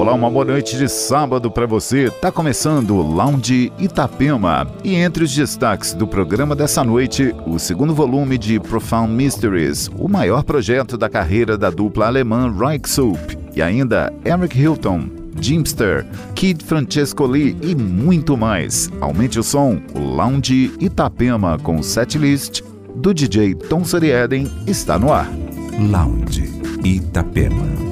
Olá, uma boa noite de sábado para você. Tá começando o Lounge Itapema. E entre os destaques do programa dessa noite, o segundo volume de Profound Mysteries, o maior projeto da carreira da dupla alemã Reichsoup. E ainda Eric Hilton, Jimster, Kid Francesco Lee e muito mais. Aumente o som, o Lounge Itapema com setlist do DJ Tom Sorieden está no ar. Lounge Itapema.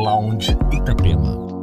Lounge Itapema.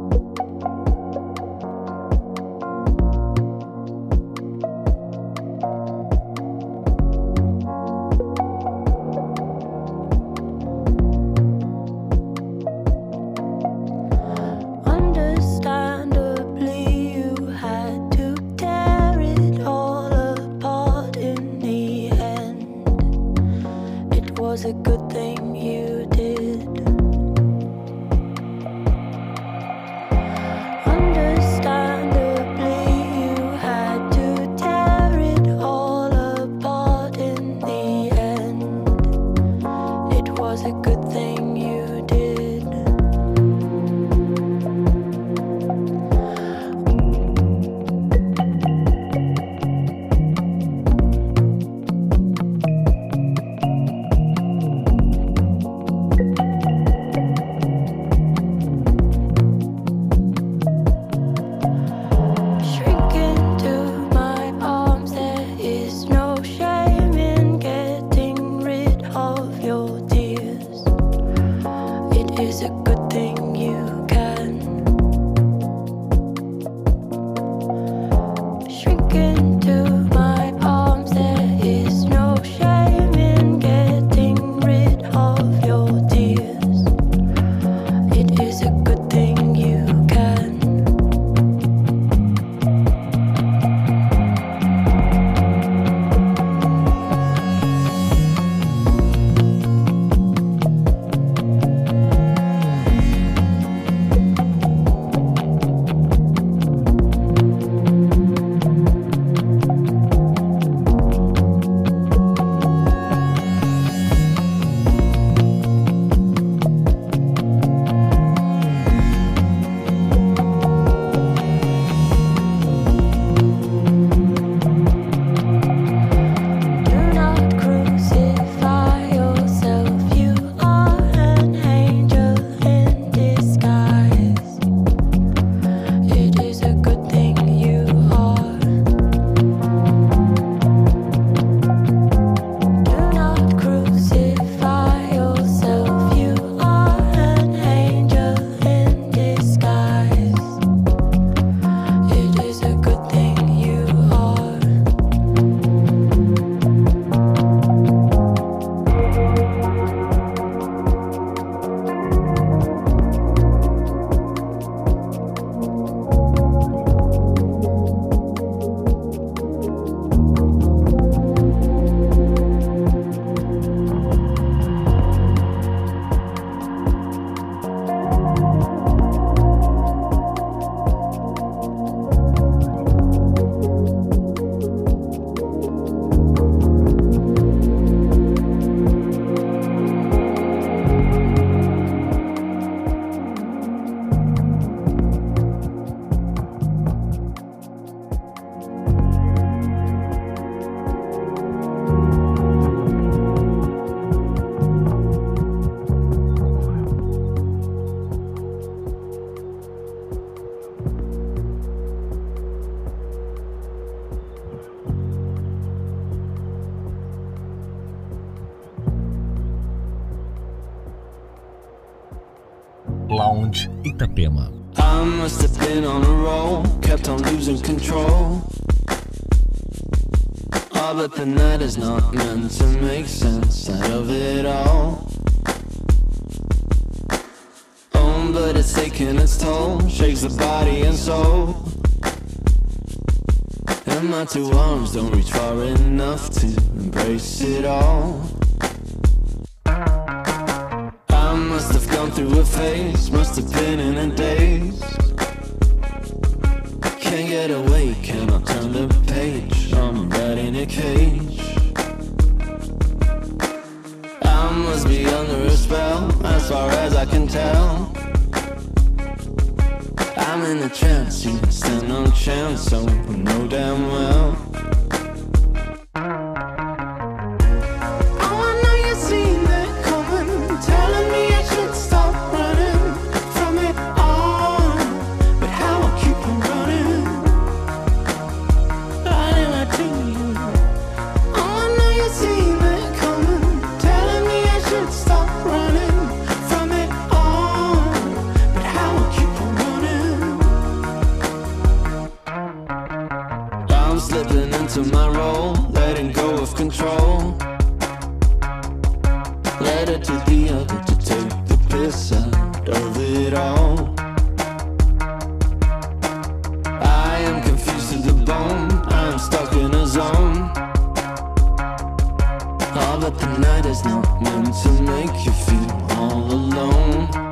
Itapema. I must have been on a roll, kept on losing control. Oh, but the night is not meant to make sense out of it all. Oh, but it's taking its toll, shakes the body and soul. And my two arms don't reach far enough to embrace it all. Through a phase, must have been in a daze. Can't get away, cannot turn the page. I'm right in a cage. I must be under a spell, as far as I can tell. I'm in a trance, you stand no chance, so I know damn well. All but the night. Is not meant to make you feel all alone.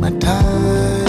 my time.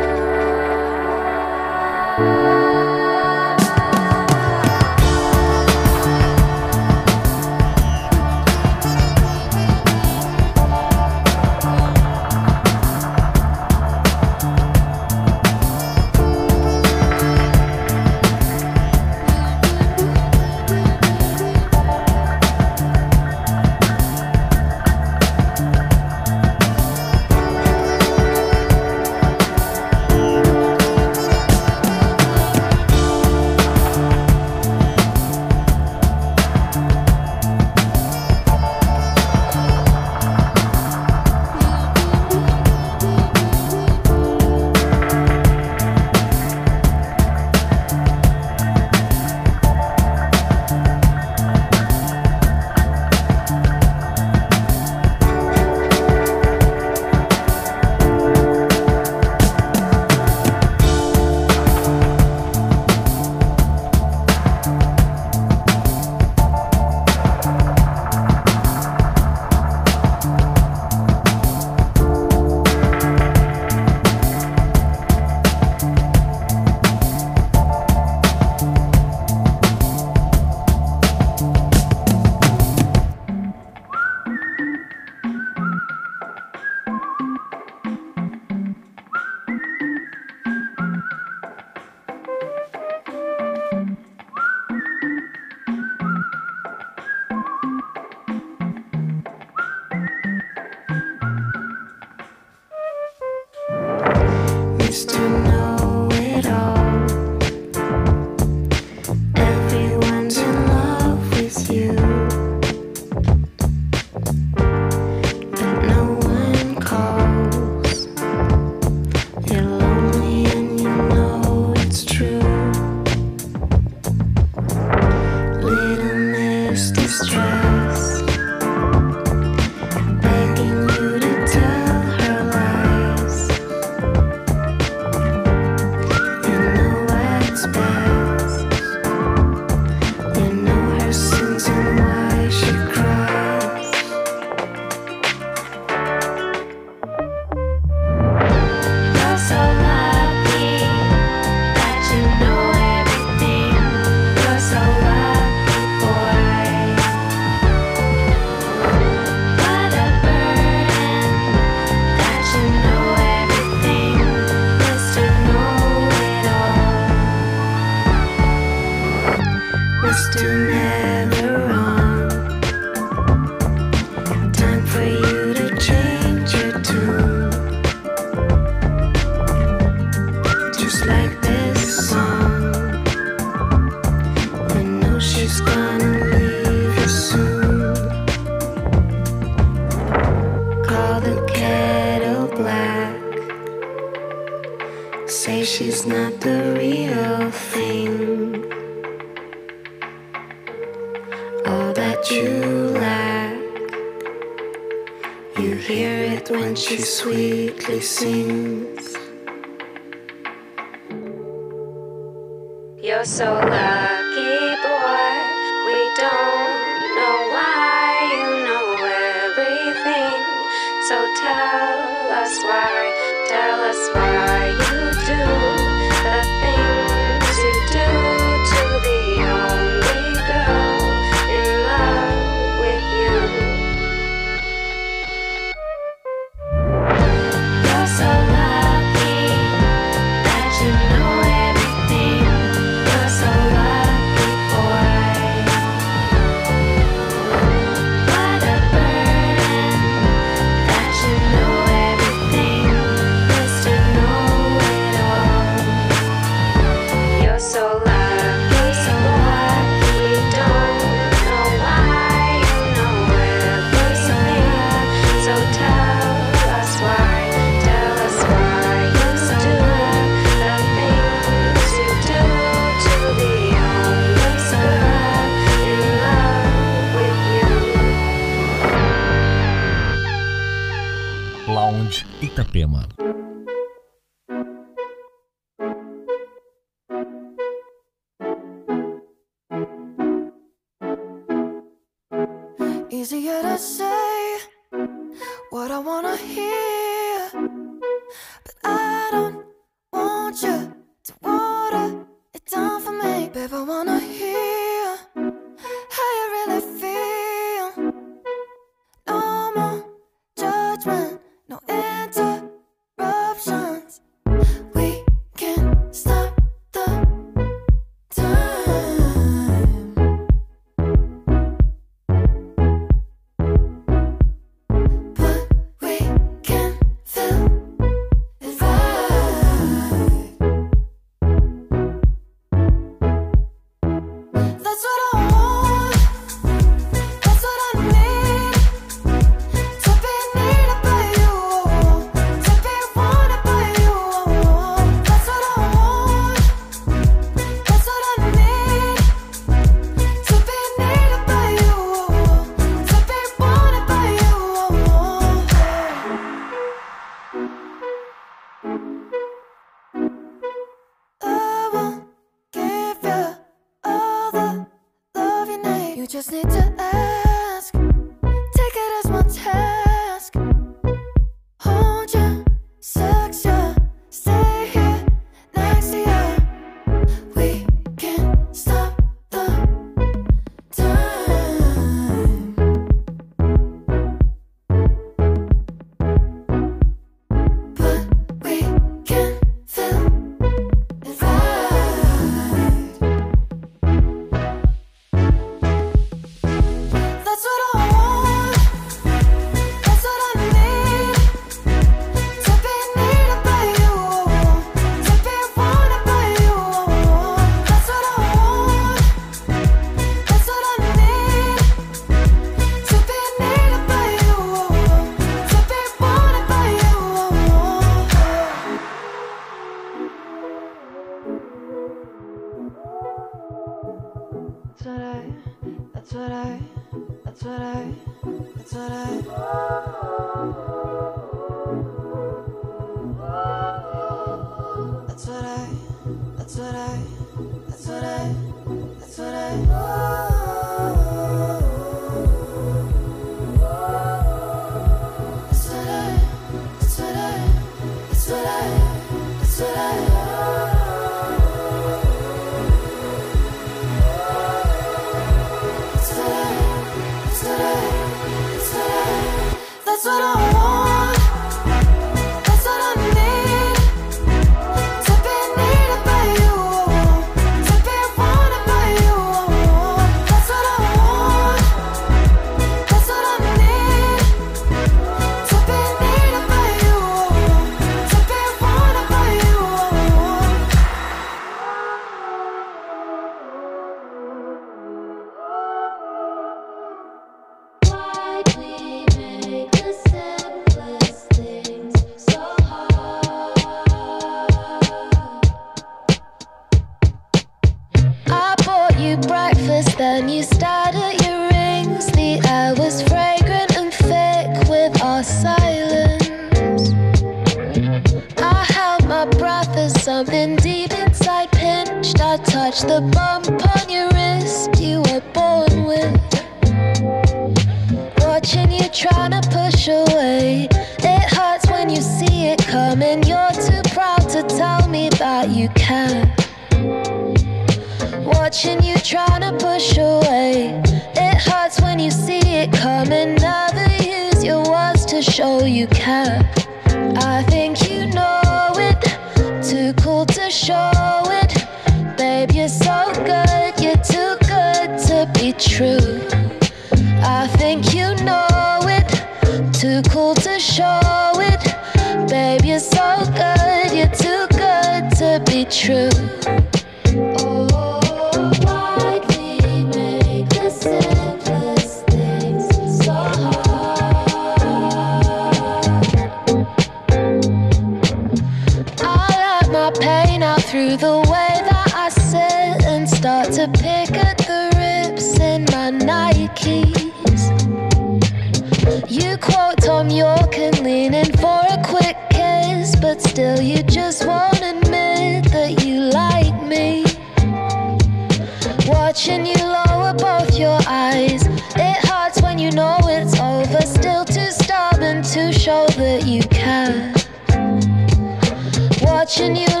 Watching you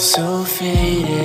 so faded.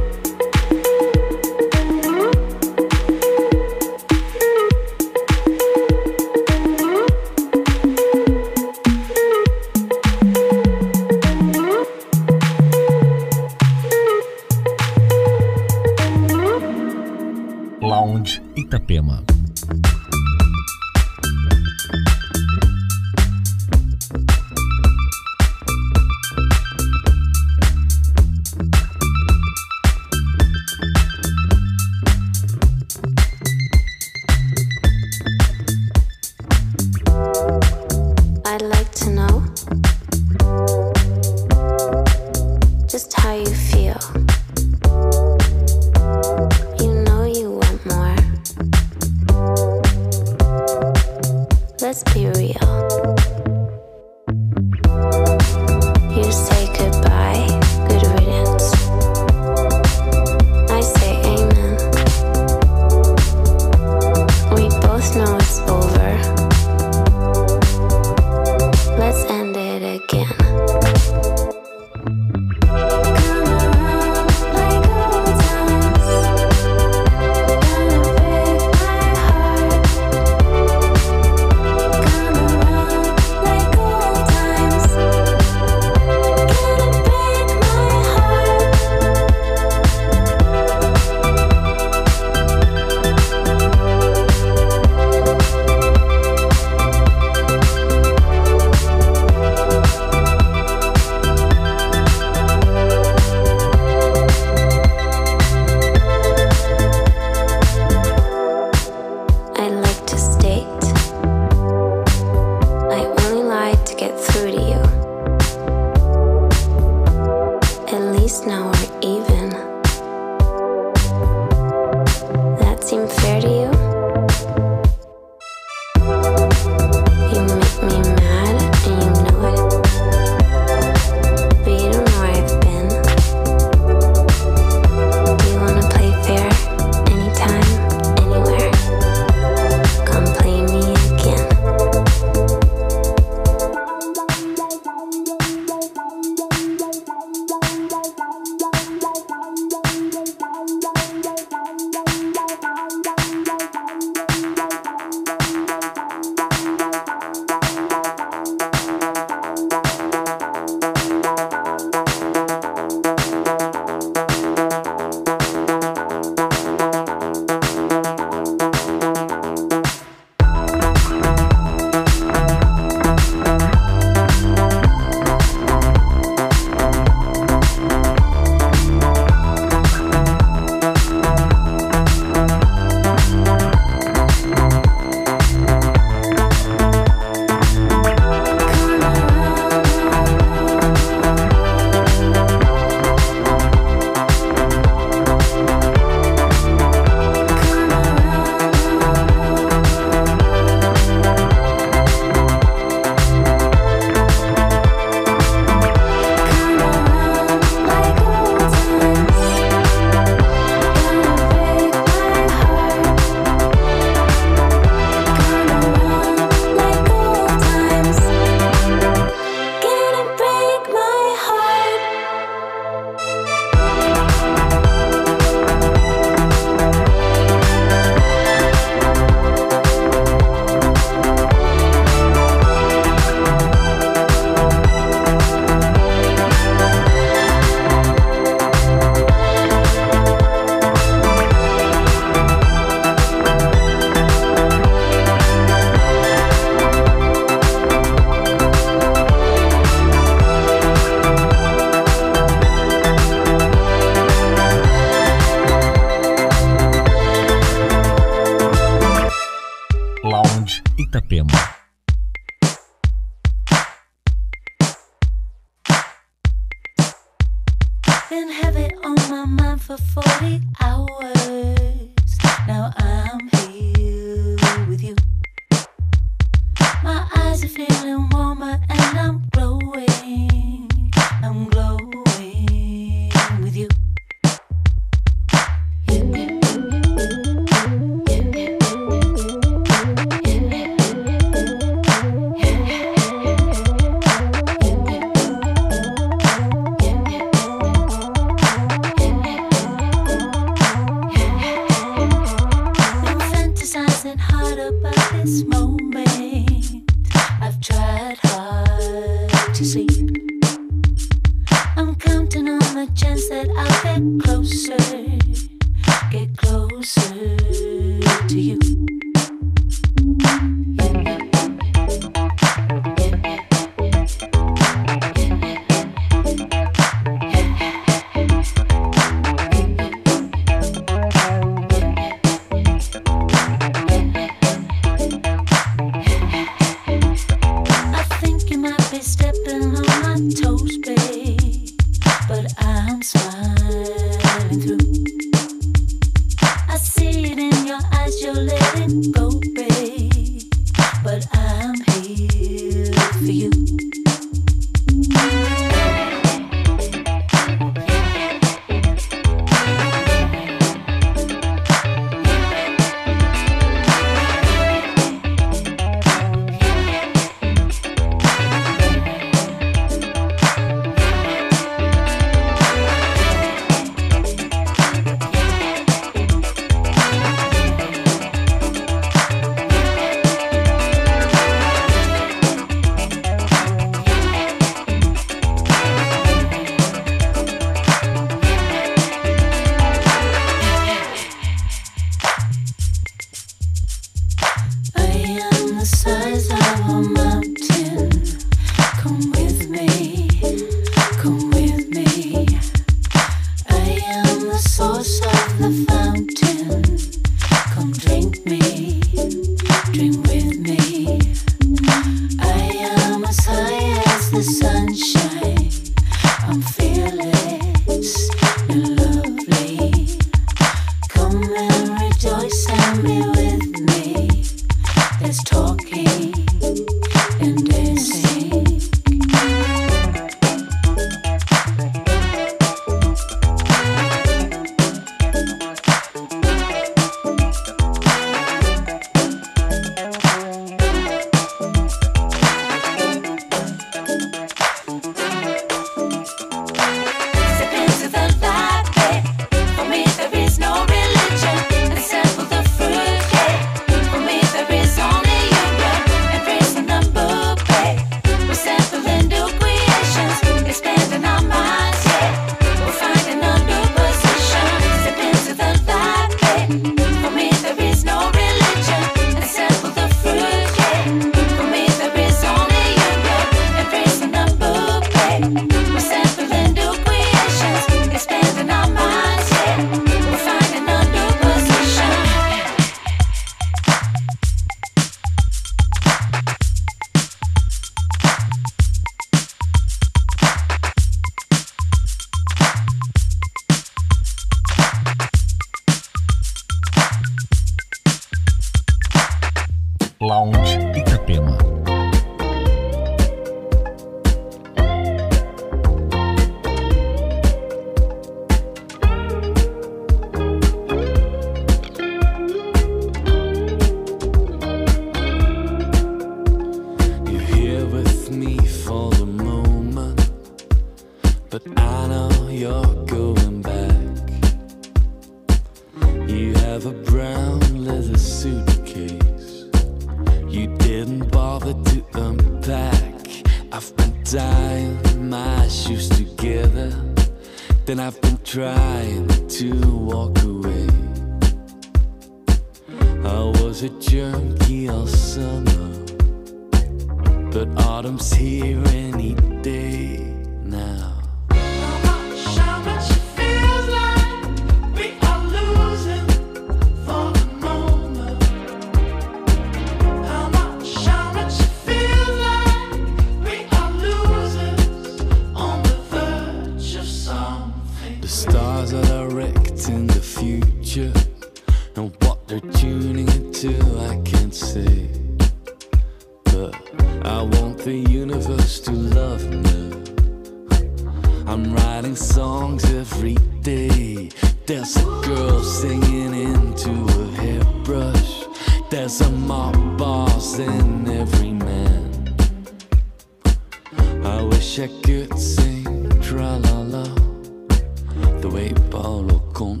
Boom,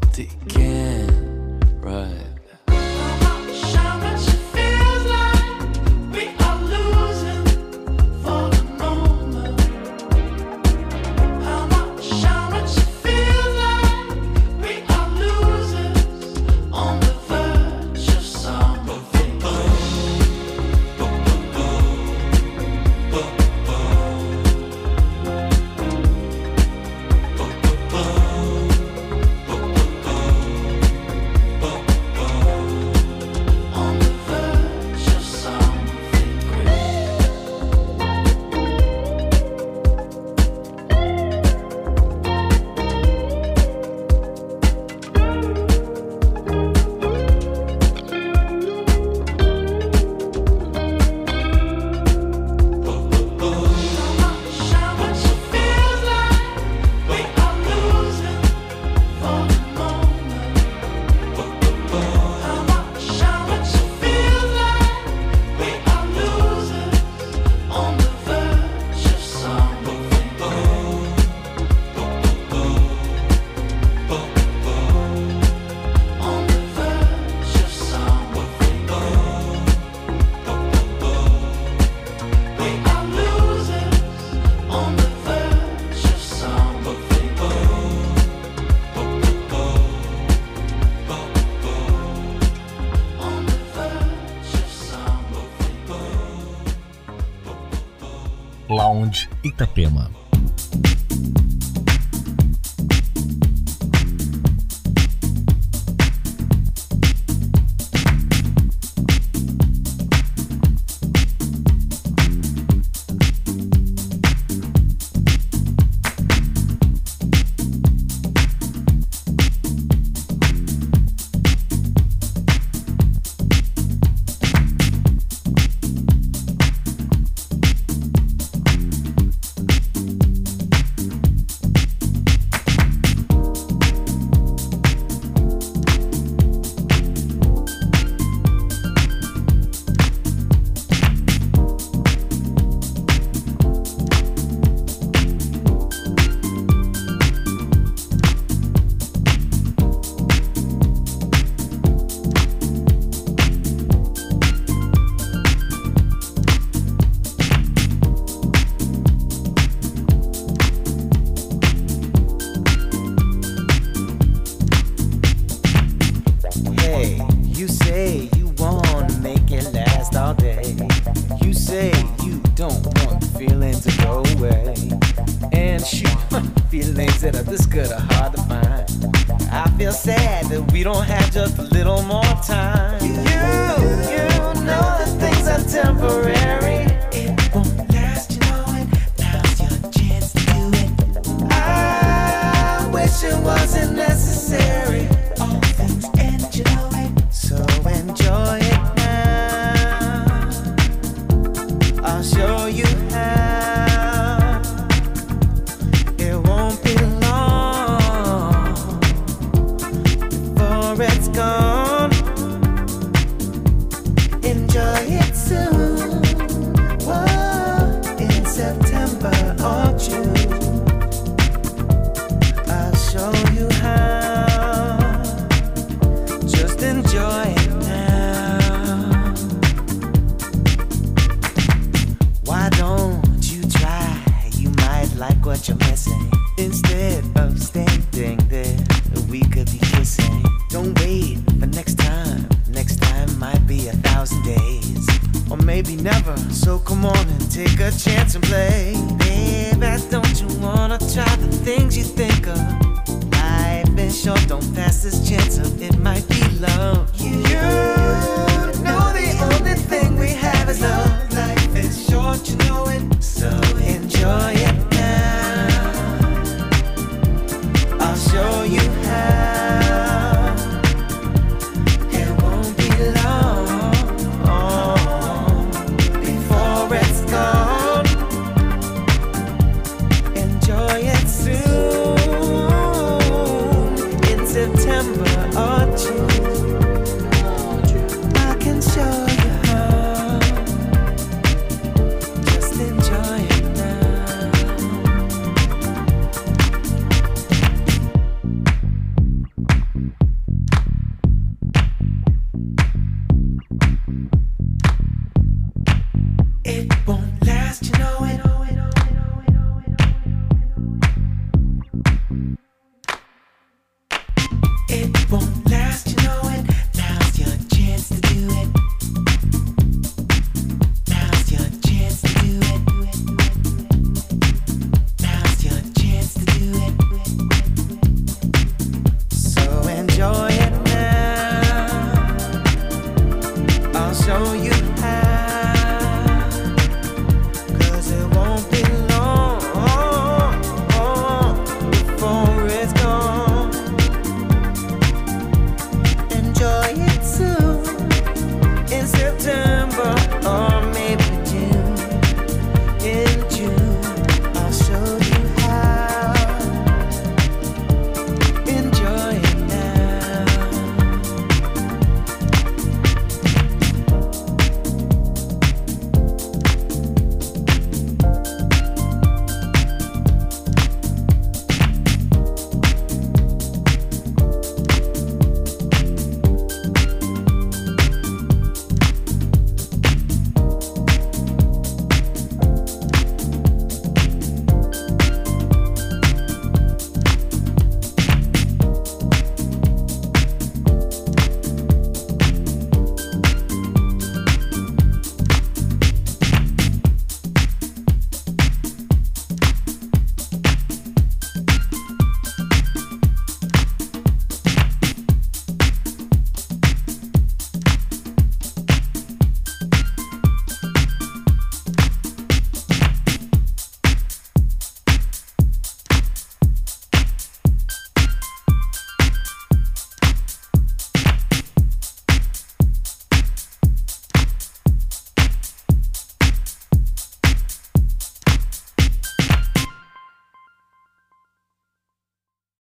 Itapema.